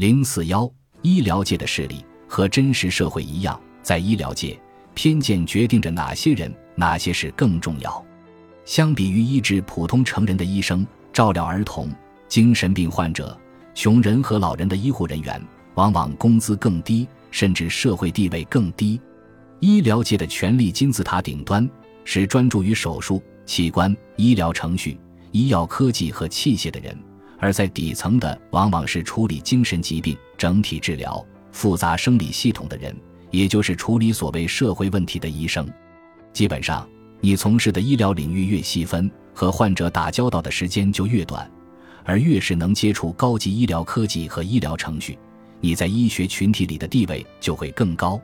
零四幺，医疗界的势力和真实社会一样，在医疗界，偏见决定着哪些人、哪些事更重要。相比于医治普通成人的医生，照料儿童、精神病患者、穷人和老人的医护人员，往往工资更低，甚至社会地位更低。医疗界的权力金字塔顶端是专注于手术、器官、医疗程序、医药科技和器械的人。而在底层的往往是处理精神疾病、整体治疗、复杂生理系统的人，也就是处理所谓社会问题的医生。基本上，你从事的医疗领域越细分，和患者打交道的时间就越短，而越是能接触高级医疗科技和医疗程序，你在医学群体里的地位就会更高。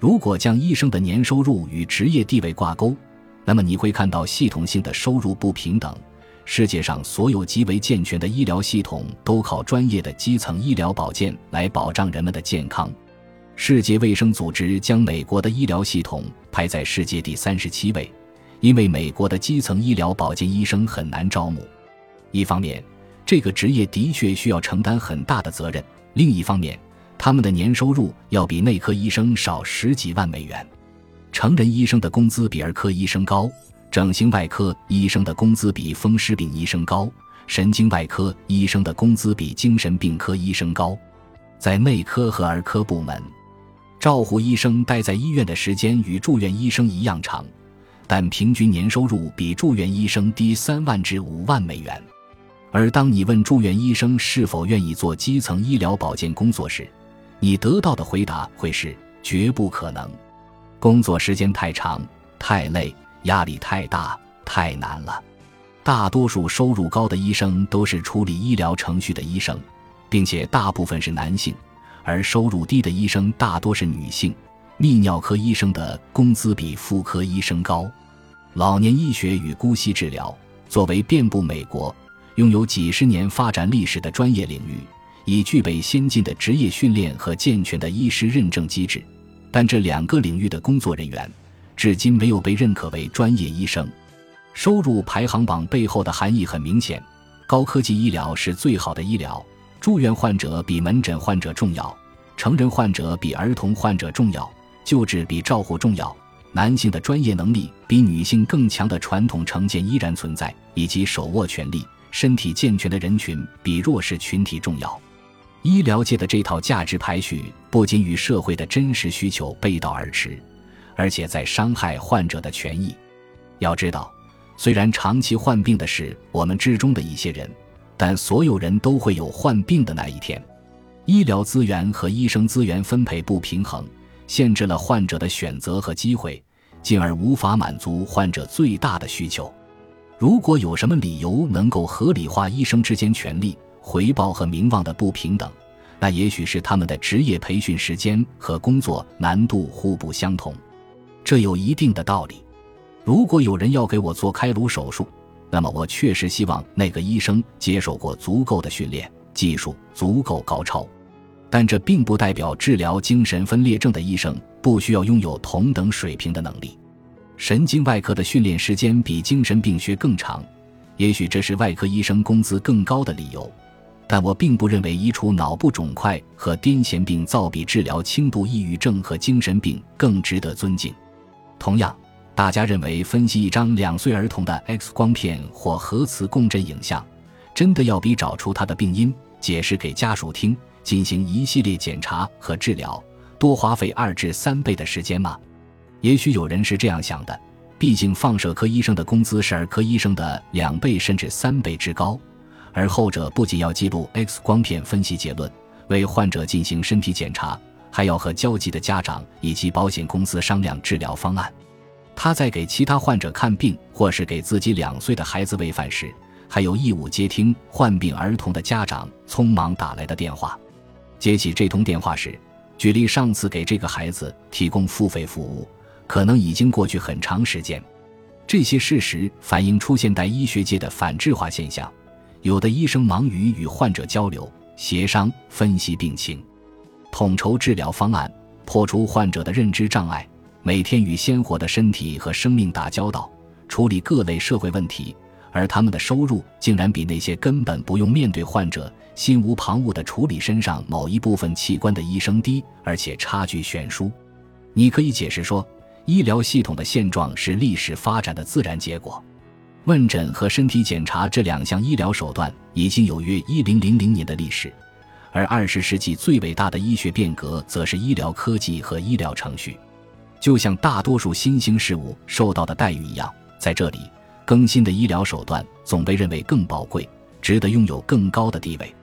如果将医生的年收入与职业地位挂钩，那么你会看到系统性的收入不平等。世界上所有极为健全的医疗系统都靠专业的基层医疗保健来保障人们的健康。世界卫生组织将美国的医疗系统排在世界第三十七位，因为美国的基层医疗保健医生很难招募。一方面，这个职业的确需要承担很大的责任；另一方面，他们的年收入要比内科医生少十几万美元。成人医生的工资比儿科医生高。整形外科医生的工资比风湿病医生高，神经外科医生的工资比精神病科医生高。在内科和儿科部门，照护医生待在医院的时间与住院医生一样长，但平均年收入比住院医生低三万至五万美元。而当你问住院医生是否愿意做基层医疗保健工作时，你得到的回答会是绝不可能，工作时间太长，太累。压力太大，太难了。大多数收入高的医生都是处理医疗程序的医生，并且大部分是男性；而收入低的医生大多是女性。泌尿科医生的工资比妇科医生高。老年医学与姑息治疗作为遍布美国、拥有几十年发展历史的专业领域，已具备先进的职业训练和健全的医师认证机制，但这两个领域的工作人员。至今没有被认可为专业医生。收入排行榜背后的含义很明显：高科技医疗是最好的医疗，住院患者比门诊患者重要，成人患者比儿童患者重要，救治比照护重要，男性的专业能力比女性更强的传统成见依然存在，以及手握权力、身体健全的人群比弱势群体重要。医疗界的这套价值排序不仅与社会的真实需求背道而驰。而且在伤害患者的权益。要知道，虽然长期患病的是我们之中的一些人，但所有人都会有患病的那一天。医疗资源和医生资源分配不平衡，限制了患者的选择和机会，进而无法满足患者最大的需求。如果有什么理由能够合理化医生之间权力、回报和名望的不平等，那也许是他们的职业培训时间和工作难度互不相同。这有一定的道理。如果有人要给我做开颅手术，那么我确实希望那个医生接受过足够的训练，技术足够高超。但这并不代表治疗精神分裂症的医生不需要拥有同等水平的能力。神经外科的训练时间比精神病学更长，也许这是外科医生工资更高的理由。但我并不认为移除脑部肿块和癫痫病灶比治疗轻度抑郁症和精神病更值得尊敬。同样，大家认为分析一张两岁儿童的 X 光片或核磁共振影像，真的要比找出他的病因、解释给家属听、进行一系列检查和治疗多花费二至三倍的时间吗？也许有人是这样想的，毕竟放射科医生的工资是儿科医生的两倍甚至三倍之高，而后者不仅要记录 X 光片分析结论，为患者进行身体检查。还要和焦急的家长以及保险公司商量治疗方案。他在给其他患者看病，或是给自己两岁的孩子喂饭时，还有义务接听患病儿童的家长匆忙打来的电话。接起这通电话时，距离上次给这个孩子提供付费服务，可能已经过去很长时间。这些事实反映出现代医学界的反智化现象：有的医生忙于与患者交流、协商、分析病情。统筹治疗方案，破除患者的认知障碍，每天与鲜活的身体和生命打交道，处理各类社会问题，而他们的收入竟然比那些根本不用面对患者、心无旁骛地处理身上某一部分器官的医生低，而且差距悬殊。你可以解释说，医疗系统的现状是历史发展的自然结果。问诊和身体检查这两项医疗手段已经有约一零零零年的历史，而二十世纪最伟大的医学变革则是医疗科技和医疗程序。就像大多数新兴事物受到的待遇一样，在这里，更新的医疗手段总被认为更宝贵，值得拥有更高的地位。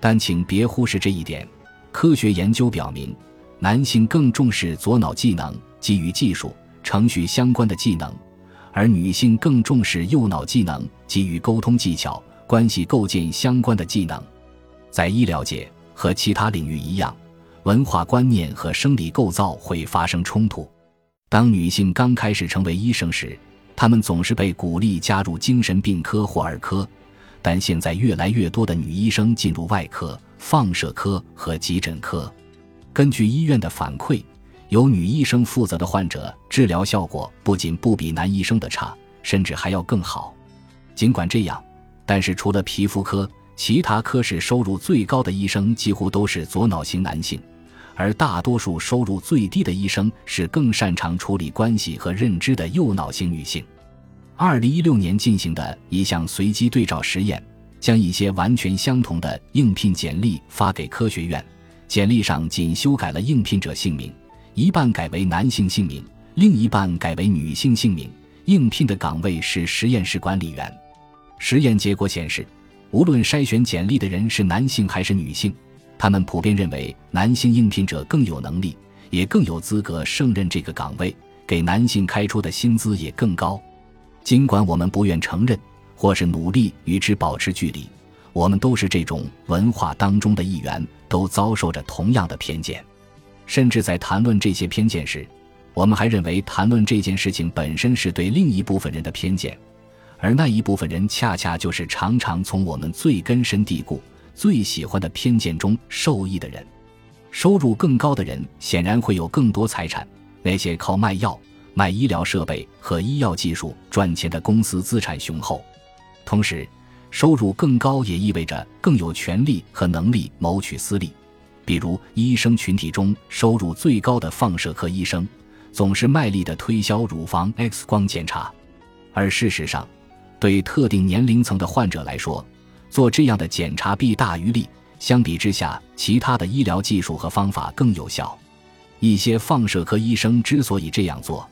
但请别忽视这一点：科学研究表明，男性更重视左脑技能基于技术、程序相关的技能，而女性更重视右脑技能基于沟通技巧、关系构建相关的技能。在医疗界和其他领域一样。文化观念和生理构造会发生冲突。当女性刚开始成为医生时，她们总是被鼓励加入精神病科或儿科，但现在越来越多的女医生进入外科、放射科和急诊科。根据医院的反馈，由女医生负责的患者治疗效果不仅不比男医生的差，甚至还要更好。尽管这样，但是除了皮肤科，其他科室收入最高的医生几乎都是左脑型男性。而大多数收入最低的医生是更擅长处理关系和认知的右脑型女性。二零一六年进行的一项随机对照实验，将一些完全相同的应聘简历发给科学院，简历上仅修改了应聘者姓名，一半改为男性姓名，另一半改为女性姓名。应聘的岗位是实验室管理员。实验结果显示，无论筛选简历的人是男性还是女性。他们普遍认为，男性应聘者更有能力，也更有资格胜任这个岗位，给男性开出的薪资也更高。尽管我们不愿承认，或是努力与之保持距离，我们都是这种文化当中的一员，都遭受着同样的偏见。甚至在谈论这些偏见时，我们还认为谈论这件事情本身是对另一部分人的偏见，而那一部分人恰恰就是常常从我们最根深蒂固。最喜欢的偏见中受益的人，收入更高的人显然会有更多财产。那些靠卖药、卖医疗设备和医药技术赚钱的公司资产雄厚。同时，收入更高也意味着更有权利和能力谋取私利。比如，医生群体中收入最高的放射科医生，总是卖力地推销乳房 X 光检查。而事实上，对特定年龄层的患者来说，做这样的检查弊大于利，相比之下，其他的医疗技术和方法更有效。一些放射科医生之所以这样做，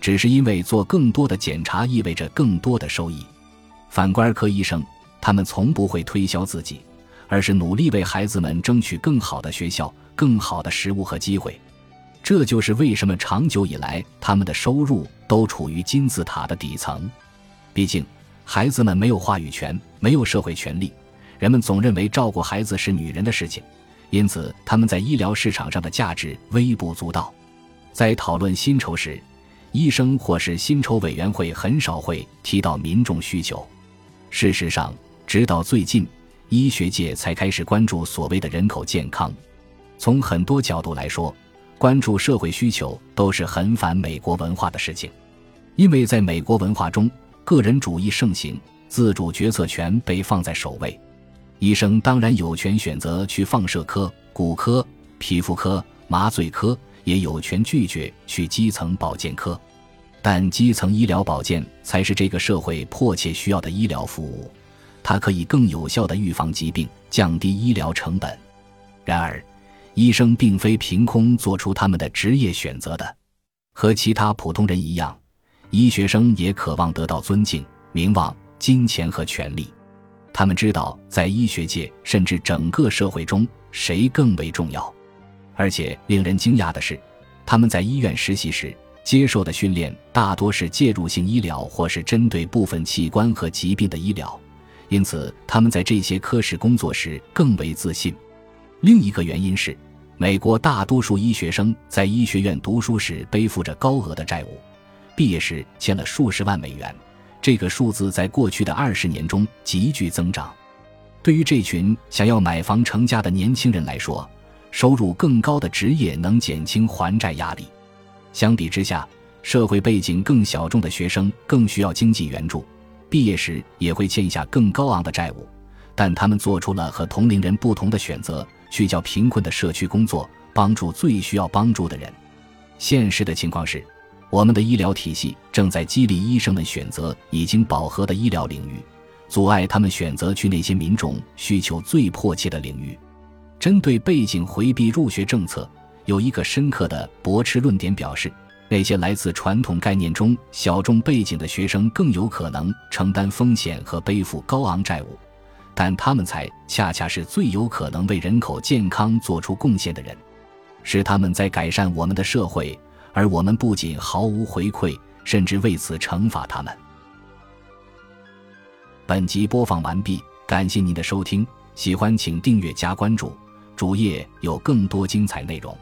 只是因为做更多的检查意味着更多的收益。反观儿科医生，他们从不会推销自己，而是努力为孩子们争取更好的学校、更好的食物和机会。这就是为什么长久以来他们的收入都处于金字塔的底层。毕竟。孩子们没有话语权，没有社会权利。人们总认为照顾孩子是女人的事情，因此他们在医疗市场上的价值微不足道。在讨论薪酬时，医生或是薪酬委员会很少会提到民众需求。事实上，直到最近，医学界才开始关注所谓的人口健康。从很多角度来说，关注社会需求都是很反美国文化的事情，因为在美国文化中。个人主义盛行，自主决策权被放在首位。医生当然有权选择去放射科、骨科、皮肤科、麻醉科，也有权拒绝去基层保健科。但基层医疗保健才是这个社会迫切需要的医疗服务，它可以更有效地预防疾病，降低医疗成本。然而，医生并非凭空做出他们的职业选择的，和其他普通人一样。医学生也渴望得到尊敬、名望、金钱和权力。他们知道，在医学界甚至整个社会中，谁更为重要。而且令人惊讶的是，他们在医院实习时接受的训练大多是介入性医疗或是针对部分器官和疾病的医疗，因此他们在这些科室工作时更为自信。另一个原因是，美国大多数医学生在医学院读书时背负着高额的债务。毕业时欠了数十万美元，这个数字在过去的二十年中急剧增长。对于这群想要买房成家的年轻人来说，收入更高的职业能减轻还债压力。相比之下，社会背景更小众的学生更需要经济援助，毕业时也会欠下更高昂的债务。但他们做出了和同龄人不同的选择，去较贫困的社区工作，帮助最需要帮助的人。现实的情况是，我们的医疗体系正在激励医生们选择已经饱和的医疗领域，阻碍他们选择去那些民众需求最迫切的领域。针对背景回避入学政策，有一个深刻的驳斥论点表示。那些来自传统概念中小众背景的学生更有可能承担风险和背负高昂债务，但他们才恰恰是最有可能为人口健康做出贡献的人，是他们在改善我们的社会，而我们不仅毫无回馈，甚至为此惩罚他们。本集播放完毕，感谢您的收听，喜欢请订阅加关注，主页有更多精彩内容。